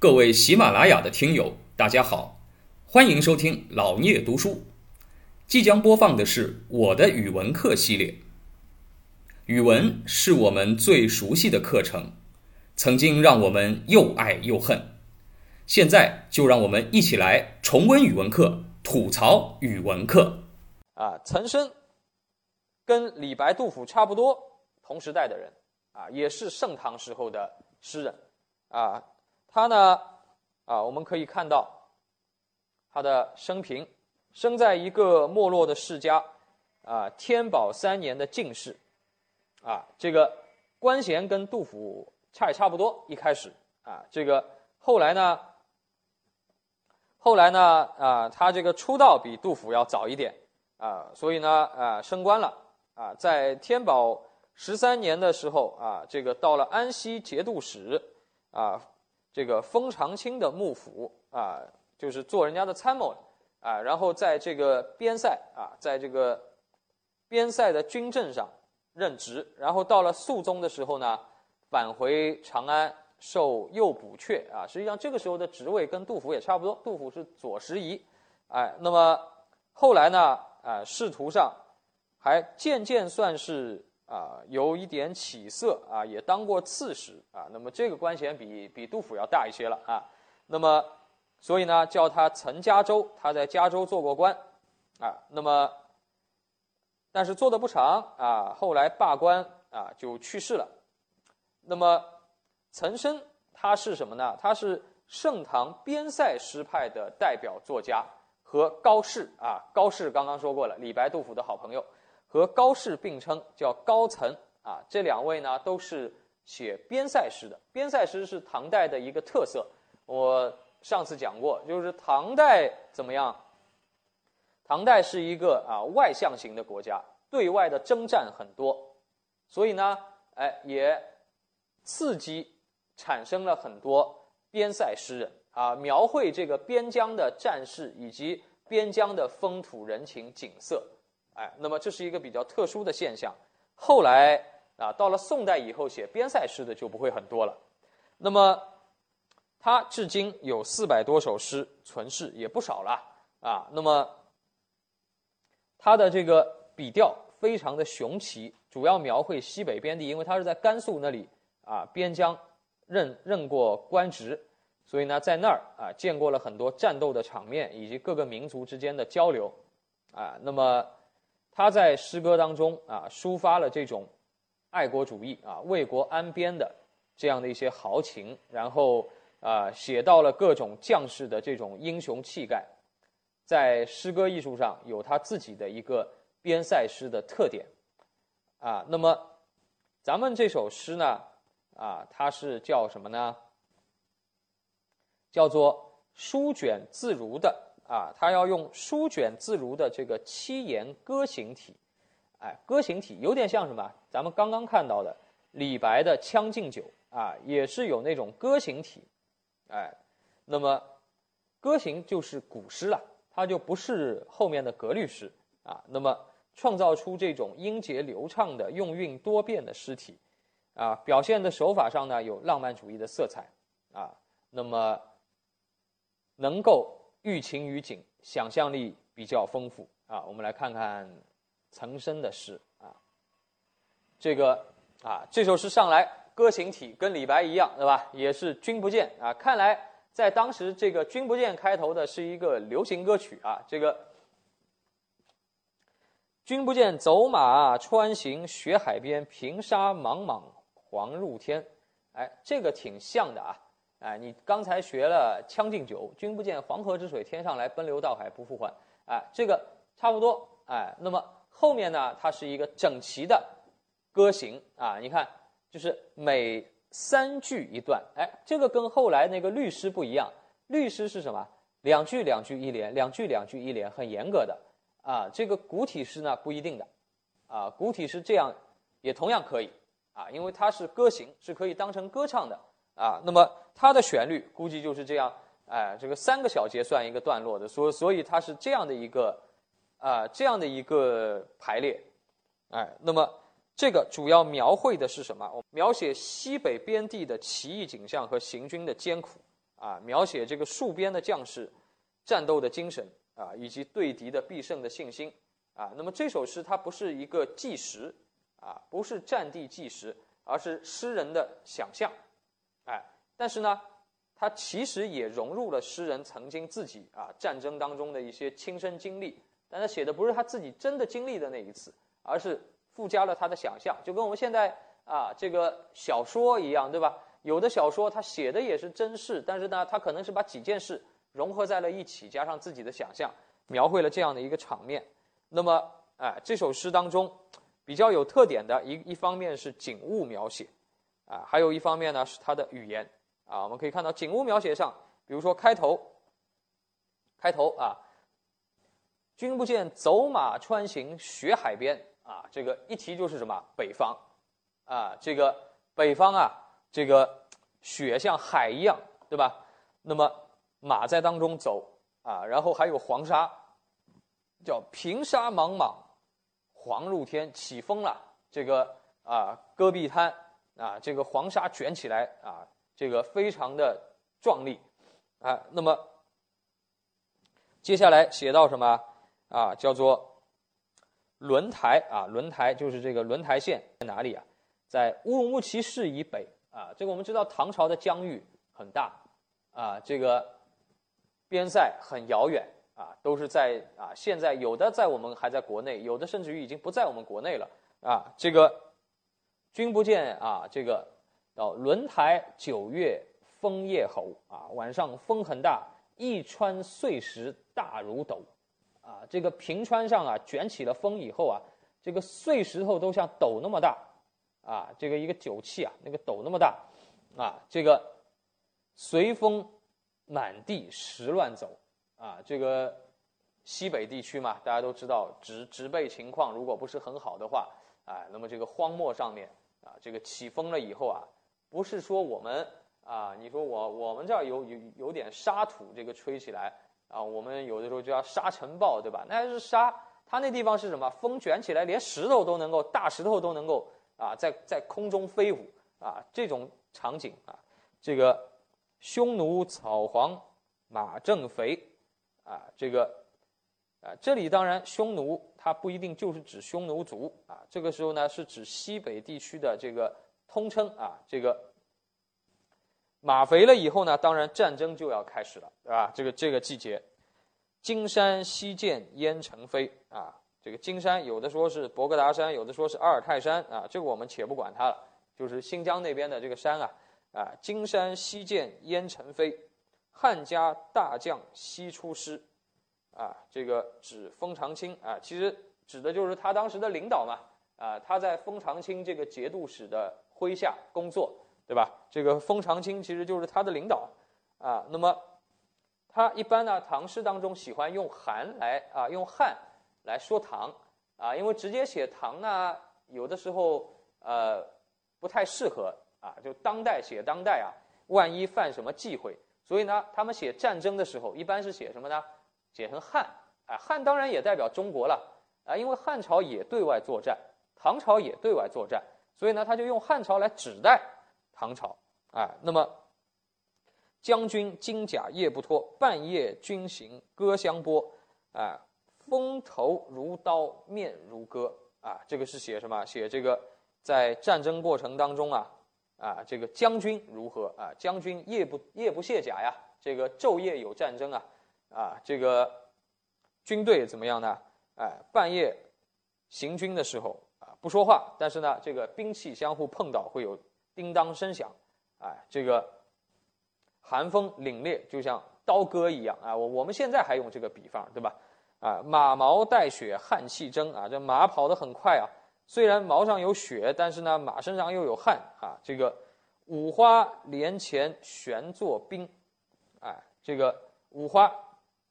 各位喜马拉雅的听友，大家好，欢迎收听老聂读书。即将播放的是我的语文课系列。语文是我们最熟悉的课程，曾经让我们又爱又恨。现在就让我们一起来重温语文课，吐槽语文课。啊，岑参跟李白、杜甫差不多，同时代的人啊，也是盛唐时候的诗人啊。他呢，啊，我们可以看到他的生平。生在一个没落的世家，啊，天宝三年的进士，啊，这个官衔跟杜甫差也差不多。一开始，啊，这个后来呢，后来呢，啊，他这个出道比杜甫要早一点，啊，所以呢，啊，升官了，啊，在天宝十三年的时候，啊，这个到了安西节度使，啊，这个封长清的幕府，啊，就是做人家的参谋。啊，然后在这个边塞啊，在这个边塞的军政上任职，然后到了肃宗的时候呢，返回长安受右补阙啊。实际上这个时候的职位跟杜甫也差不多，杜甫是左拾遗，哎，那么后来呢，啊，仕途上还渐渐算是啊有一点起色啊，也当过刺史啊。那么这个官衔比比杜甫要大一些了啊。那么。所以呢，叫他岑加州，他在加州做过官，啊，那么，但是做的不长啊，后来罢官啊，就去世了。那么，岑参他是什么呢？他是盛唐边塞诗派的代表作家，和高适啊，高适刚刚说过了，李白、杜甫的好朋友，和高适并称，叫高岑啊。这两位呢，都是写边塞诗的。边塞诗是唐代的一个特色，我。上次讲过，就是唐代怎么样？唐代是一个啊外向型的国家，对外的征战很多，所以呢，哎，也刺激产生了很多边塞诗人啊，描绘这个边疆的战事以及边疆的风土人情景色，哎，那么这是一个比较特殊的现象。后来啊，到了宋代以后，写边塞诗的就不会很多了。那么。他至今有四百多首诗存世，也不少了啊。那么，他的这个笔调非常的雄奇，主要描绘西北边地，因为他是在甘肃那里啊边疆任任过官职，所以呢，在那儿啊见过了很多战斗的场面以及各个民族之间的交流啊。那么，他在诗歌当中啊抒发了这种爱国主义啊为国安边的这样的一些豪情，然后。啊，写到了各种将士的这种英雄气概，在诗歌艺术上有他自己的一个边塞诗的特点，啊，那么咱们这首诗呢，啊，它是叫什么呢？叫做书卷自如的啊，它要用舒卷自如的这个七言歌行体，哎，歌行体有点像什么？咱们刚刚看到的李白的《将进酒》啊，也是有那种歌行体。哎，那么歌行就是古诗了，它就不是后面的格律诗啊。那么创造出这种音节流畅的、用韵多变的诗体啊，表现的手法上呢有浪漫主义的色彩啊。那么能够寓情于景，想象力比较丰富啊。我们来看看岑参的诗啊，这个啊这首诗上来。歌行体跟李白一样，对吧？也是君不见啊。看来在当时，这个君不见开头的是一个流行歌曲啊。这个君不见，走马穿行雪海边，平沙莽莽黄入天。哎，这个挺像的啊。哎，你刚才学了《将进酒》，君不见黄河之水天上来，奔流到海不复还。哎，这个差不多。哎，那么后面呢，它是一个整齐的歌行啊。你看。就是每三句一段，哎，这个跟后来那个律诗不一样。律诗是什么？两句两句一连，两句两句一连，很严格的啊。这个古体诗呢不一定的，啊，古体诗这样也同样可以啊，因为它是歌行，是可以当成歌唱的啊。那么它的旋律估计就是这样，哎，这个三个小节算一个段落的，所所以它是这样的一个啊这样的一个排列，哎，那么。这个主要描绘的是什么？描写西北边地的奇异景象和行军的艰苦啊，描写这个戍边的将士战斗的精神啊，以及对敌的必胜的信心啊。那么这首诗它不是一个纪实啊，不是战地纪实，而是诗人的想象，哎，但是呢，他其实也融入了诗人曾经自己啊战争当中的一些亲身经历，但他写的不是他自己真的经历的那一次，而是附加了他的想象，就跟我们现在啊这个小说一样，对吧？有的小说他写的也是真事，但是呢，他可能是把几件事融合在了一起，加上自己的想象，描绘了这样的一个场面。那么，哎，这首诗当中比较有特点的一一方面是景物描写，啊，还有一方面呢是它的语言。啊，我们可以看到景物描写上，比如说开头，开头啊，君不见走马穿行雪海边啊，这个一提就是什么北方，啊，这个北方啊。这个雪像海一样，对吧？那么马在当中走啊，然后还有黄沙，叫平沙莽莽，黄入天，起风了。这个啊，戈壁滩啊，这个黄沙卷起来啊，这个非常的壮丽啊。那么接下来写到什么啊？叫做轮台啊，轮台就是这个轮台县在哪里啊？在乌鲁木齐市以北。啊，这个我们知道唐朝的疆域很大，啊，这个边塞很遥远，啊，都是在啊，现在有的在我们还在国内，有的甚至于已经不在我们国内了，啊，这个君不见啊，这个到轮台九月风夜吼啊，晚上风很大，一川碎石大如斗，啊，这个平川上啊卷起了风以后啊，这个碎石头都像斗那么大。啊，这个一个酒器啊，那个斗那么大，啊，这个随风满地石乱走，啊，这个西北地区嘛，大家都知道植植被情况如果不是很好的话，啊，那么这个荒漠上面啊，这个起风了以后啊，不是说我们啊，你说我我们这儿有有有点沙土，这个吹起来啊，我们有的时候叫沙尘暴，对吧？那还是沙，它那地方是什么？风卷起来，连石头都能够，大石头都能够。啊，在在空中飞舞啊，这种场景啊，这个匈奴草黄马正肥啊，这个啊，这里当然匈奴它不一定就是指匈奴族啊，这个时候呢是指西北地区的这个通称啊，这个马肥了以后呢，当然战争就要开始了，对吧？这个这个季节，金山西见烟尘飞啊。这个金山有的说是博格达山，有的说是阿尔泰山啊，这个我们且不管它了，就是新疆那边的这个山啊啊，金山西见烟尘飞，汉家大将西出师，啊，这个指封长清啊，其实指的就是他当时的领导嘛啊，他在封长清这个节度使的麾下工作，对吧？这个封长清其实就是他的领导啊，那么他一般呢，唐诗当中喜欢用韩来啊，用汉。来说唐啊，因为直接写唐呢，有的时候呃不太适合啊。就当代写当代啊，万一犯什么忌讳，所以呢，他们写战争的时候，一般是写什么呢？写成汉啊。汉当然也代表中国了啊，因为汉朝也对外作战，唐朝也对外作战，所以呢，他就用汉朝来指代唐朝啊。那么将军金甲夜不脱，半夜军行歌相拨啊。风头如刀，面如割啊！这个是写什么？写这个在战争过程当中啊啊，这个将军如何啊？将军夜不夜不卸甲呀？这个昼夜有战争啊啊！这个军队怎么样呢？哎，半夜行军的时候啊，不说话，但是呢，这个兵器相互碰到会有叮当声响，哎，这个寒风凛冽，就像刀割一样啊！我我们现在还用这个比方，对吧？啊，马毛带雪，汗气蒸啊！这马跑得很快啊，虽然毛上有雪，但是呢，马身上又有汗啊。这个五花连前悬坐兵，哎，这个五花，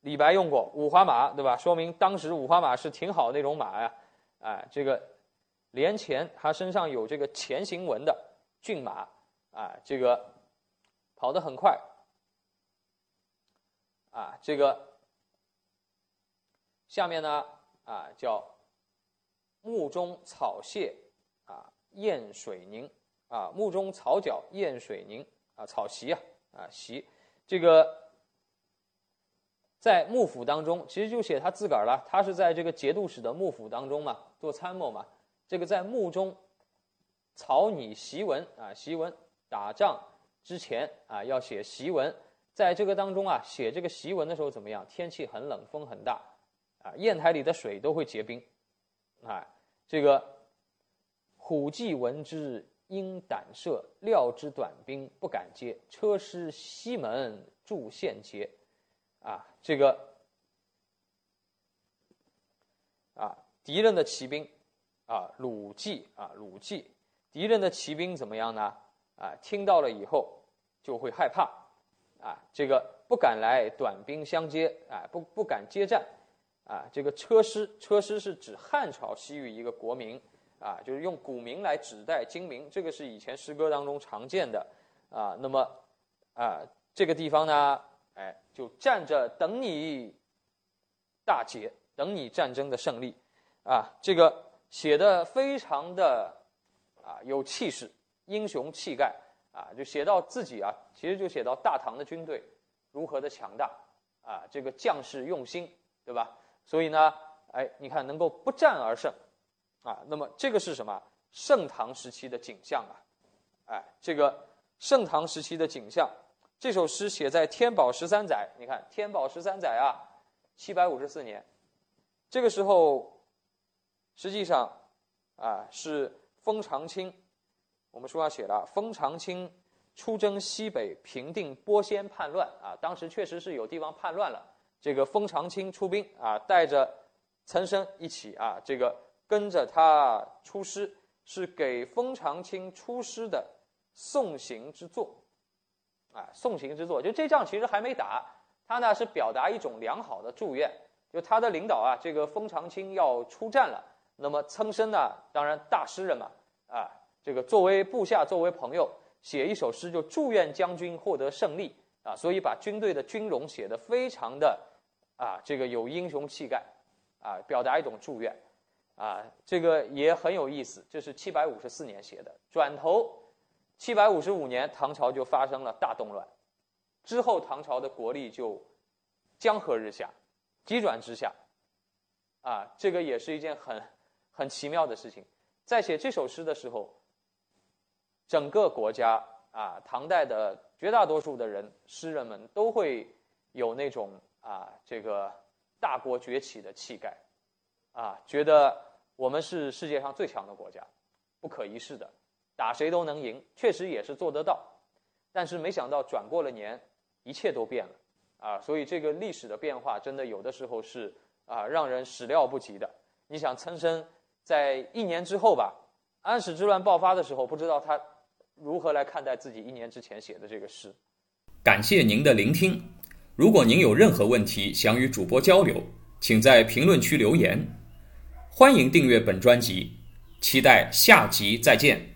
李白用过五花马，对吧？说明当时五花马是挺好那种马呀。哎，这个连前，它身上有这个前行纹的骏马，啊，这个跑得很快，啊，这个。下面呢，啊，叫木中草屑，啊，验水凝，啊，木中草角验水凝，啊，草席啊，啊席，这个在幕府当中，其实就写他自个儿了。他是在这个节度使的幕府当中嘛，做参谋嘛。这个在幕中草拟檄文啊，檄文打仗之前啊要写檄文，在这个当中啊写这个檄文的时候怎么样？天气很冷，风很大啊，砚台里的水都会结冰啊。这个虎骑闻之，应胆慑，料之短兵不敢接，车师西门筑陷节啊，这个啊敌人的骑兵。啊，鲁骑啊，鲁骑，敌人的骑兵怎么样呢？啊，听到了以后就会害怕，啊，这个不敢来短兵相接，啊，不不敢接战，啊，这个车师，车师是指汉朝西域一个国名，啊，就是用古名来指代今名，这个是以前诗歌当中常见的，啊，那么啊，这个地方呢，哎，就站着等你大捷，等你战争的胜利，啊，这个。写的非常的啊有气势，英雄气概啊，就写到自己啊，其实就写到大唐的军队如何的强大啊，这个将士用心，对吧？所以呢，哎，你看能够不战而胜啊，那么这个是什么？盛唐时期的景象啊，哎，这个盛唐时期的景象，这首诗写在天宝十三载，你看天宝十三载啊，七百五十四年，这个时候。实际上，啊，是封长清。我们书上写了，封长清出征西北，平定波仙叛乱。啊，当时确实是有地方叛乱了。这个封长清出兵，啊，带着岑参一起，啊，这个跟着他出师，是给封长清出师的送行之作。啊，送行之作，就这仗其实还没打，他呢是表达一种良好的祝愿，就他的领导啊，这个封长清要出战了。那么岑参呢？当然大诗人嘛，啊，这个作为部下，作为朋友，写一首诗就祝愿将军获得胜利啊，所以把军队的军容写得非常的啊，这个有英雄气概啊，表达一种祝愿啊，这个也很有意思。这是七百五十四年写的，转头七百五十五年，唐朝就发生了大动乱，之后唐朝的国力就江河日下，急转直下啊，这个也是一件很。很奇妙的事情，在写这首诗的时候，整个国家啊，唐代的绝大多数的人，诗人们都会有那种啊，这个大国崛起的气概，啊，觉得我们是世界上最强的国家，不可一世的，打谁都能赢，确实也是做得到。但是没想到转过了年，一切都变了，啊，所以这个历史的变化，真的有的时候是啊，让人始料不及的。你想，岑参。在一年之后吧，安史之乱爆发的时候，不知道他如何来看待自己一年之前写的这个诗。感谢您的聆听。如果您有任何问题想与主播交流，请在评论区留言。欢迎订阅本专辑，期待下集再见。